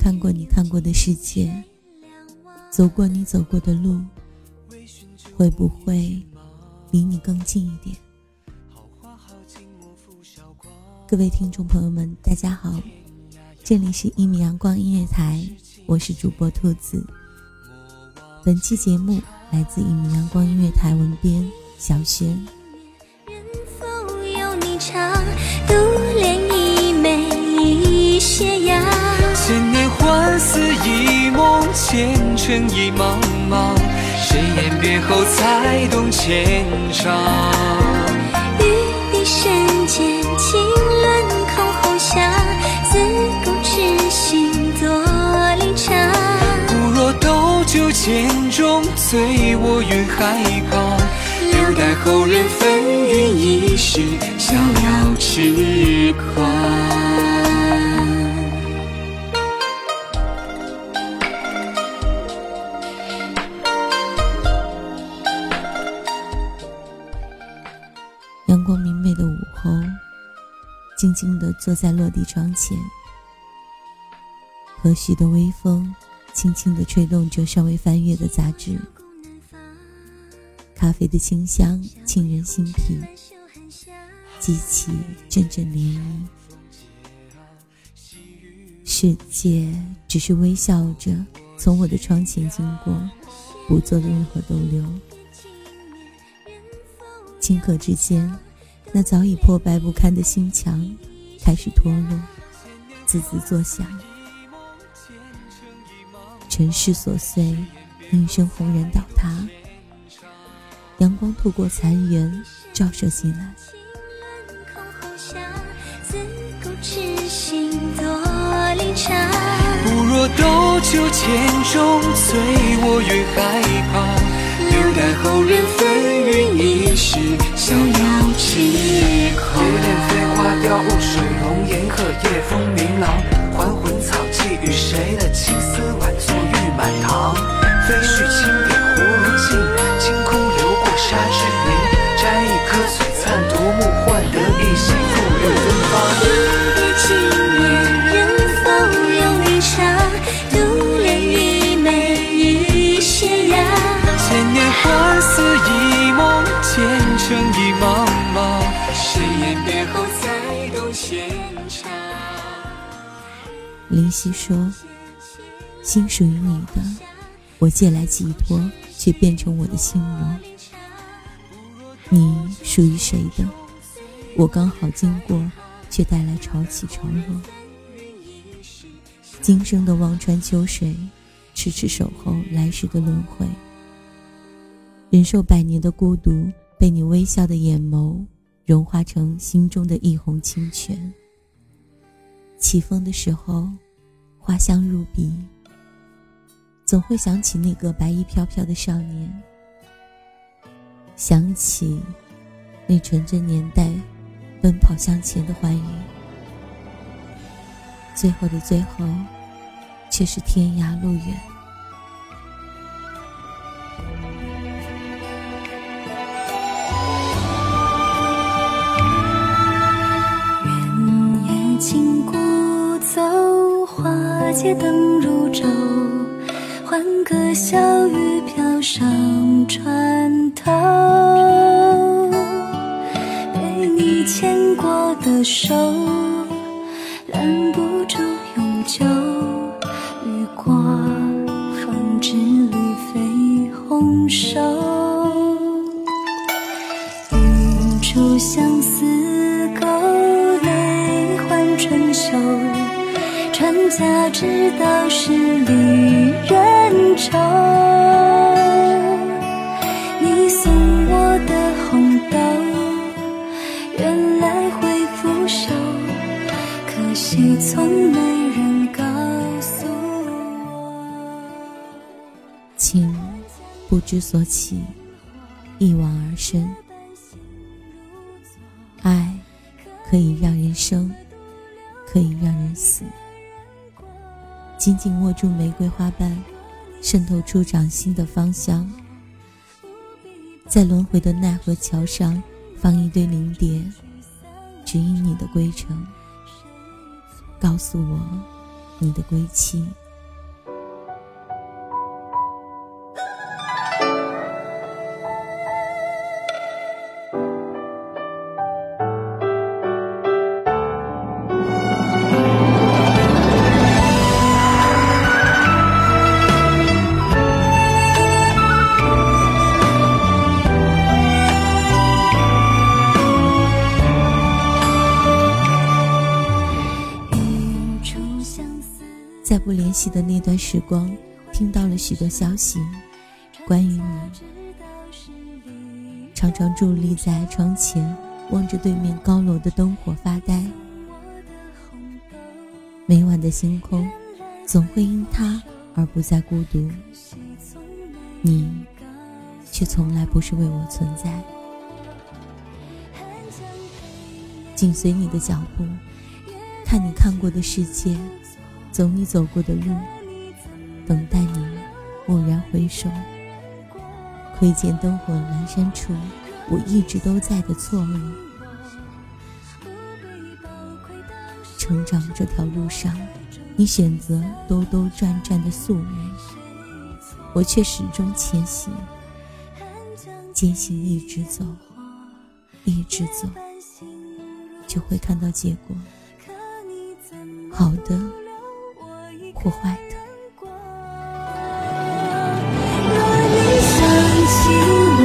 看过你看过的世界，走过你走过的路，会不会离你更近一点？各位听众朋友们，大家好，这里是一米阳光音乐台，我是主播兔子。本期节目来自一米阳光音乐台文编小轩。人否有你唱，独恋一眉一斜阳。尘已茫茫。谁言别后才懂牵肠？玉笛深间，轻乱空红霞。自古痴心多离场。不若斗酒剑中，醉卧云海旁。留待后人纷纭一世，逍遥痴狂。静静地坐在落地窗前，和煦的微风轻轻地吹动着尚未翻阅的杂志，咖啡的清香沁人心脾，激起阵阵涟漪。世界只是微笑着从我的窗前经过，不做任何逗留。顷刻之间，那早已破败不堪的心墙开始脱落，滋滋作响。尘世琐碎，应声轰然倒塌。阳光透过残垣照射进来，自古痴心作离场。不若斗酒剑中，醉卧云海旁。留待后人纷纭一世，逍遥痴狂。蝶恋飞花凋雾水龙吟鹤夜风明朗。还魂草寄予谁的青丝尘已茫茫。谁言别后才懂牵肠？林夕说：“心属于你的，我借来寄托，却变成我的心魔。你属于谁的，我刚好经过，却带来潮起潮落。今生的望穿秋水，痴痴守候来世的轮回。忍受百年的孤独，被你微笑的眼眸融化成心中的一泓清泉。起风的时候，花香入鼻，总会想起那个白衣飘飘的少年，想起那纯真年代奔跑向前的欢愉。最后的最后，却是天涯路远。街灯如昼，欢歌笑语飘上船头。被你牵过的手，拦不住永久。雨过风之旅飞红手，是离人愁，你送我的红豆，原来会腐朽，可惜从没人告诉我。情不知所起，一往而深。爱可以让人生，可以让人死。紧紧握住玫瑰花瓣，渗透出掌心的芳香。在轮回的奈何桥上，放一堆灵蝶，指引你的归程。告诉我，你的归期。不联系的那段时光，听到了许多消息，关于你。常常伫立在窗前，望着对面高楼的灯火发呆。每晚的星空，总会因他而不再孤独。你，却从来不是为我存在。紧随你的脚步，看你看过的世界，走你走过的路，等待你蓦然回首，窥见灯火阑珊处，我一直都在的错误。成长这条路上，你选择兜兜转转的宿命，我却始终前行，坚信一直走，一直走，就会看到结果，好的或坏的。若你想起我，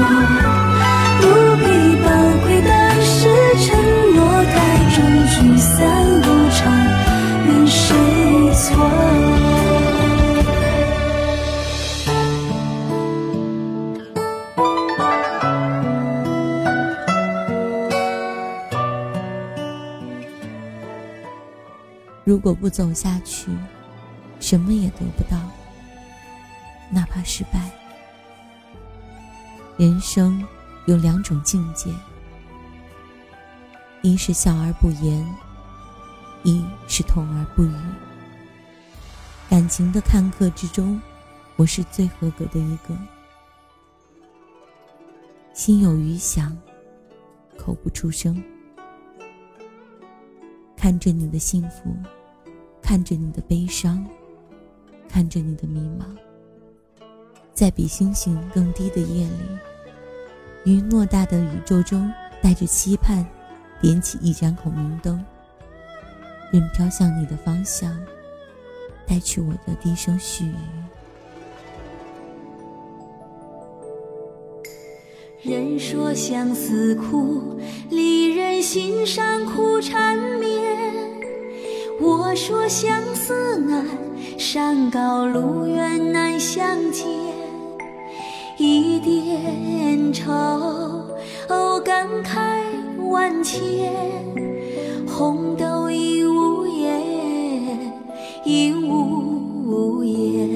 不必宝贵的是承诺，太重聚散无常，任谁错？如果不走下去，什么也得不到，哪怕失败。人生有两种境界，一是笑而不言，一是痛而不语。感情的看客之中，我是最合格的一个。心有余响，口不出声。看着你的幸福，看着你的悲伤，看着你的迷茫，在比星星更低的夜里，于偌大的宇宙中，带着期盼，点起一盏孔明灯，任飘向你的方向，带去我的低声絮语。人说相思苦，离人心上苦缠绵。我说相思难，山高路远难相见。一点愁，哦，感慨万千。红豆已无言，已无言。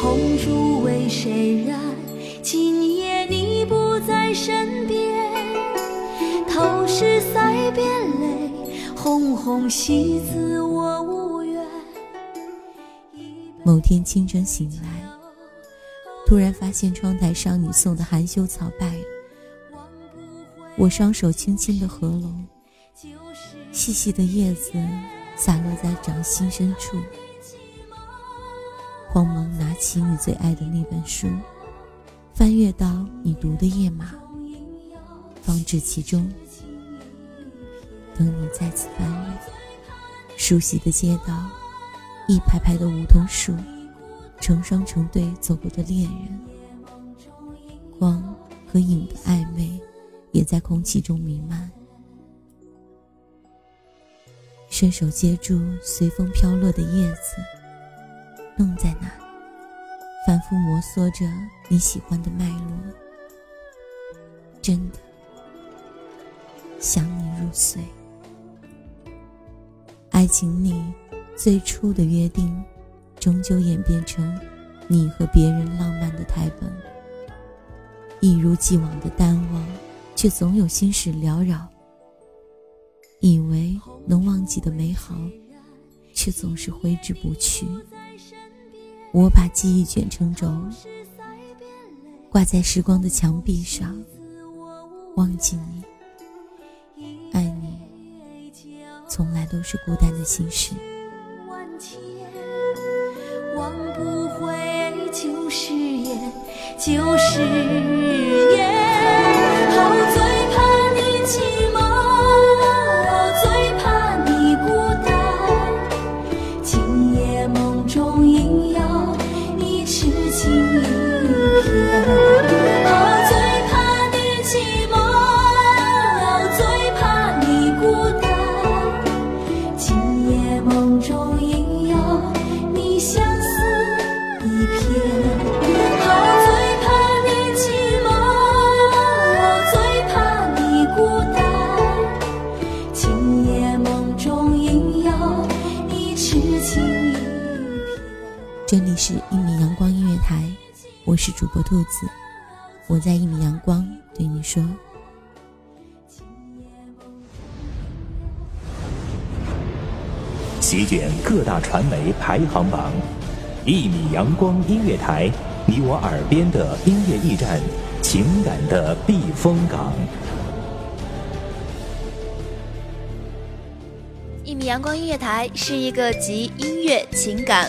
红烛为谁红红喜字我无缘。某天清晨醒来，突然发现窗台上你送的含羞草败了。我双手轻轻的合拢，细细的叶子洒落在掌心深处。慌忙拿起你最爱的那本书，翻阅到你读的页码，放置其中，等你再次翻阅。熟悉的街道，一排排的梧桐树，成双成对走过的恋人，光和影的暧昧，也在空气中弥漫。伸手接住随风飘落的叶子，弄在那里，反复摩挲着你喜欢的脉络。真的，想你入睡。爱情里最初的约定，终究演变成你和别人浪漫的台本。一如既往的淡忘，却总有心事缭绕。以为能忘记的美好，却总是挥之不去。我把记忆卷成轴，挂在时光的墙壁上。忘记你，从来都是孤单的心事。忘不回旧誓言，旧誓这里是一米阳光音乐台，我是主播兔子，我在一米阳光对你说。席卷各大传媒排行榜，一米阳光音乐台，你我耳边的音乐驿站，情感的避风港。一米阳光音乐台是一个集音乐、情感。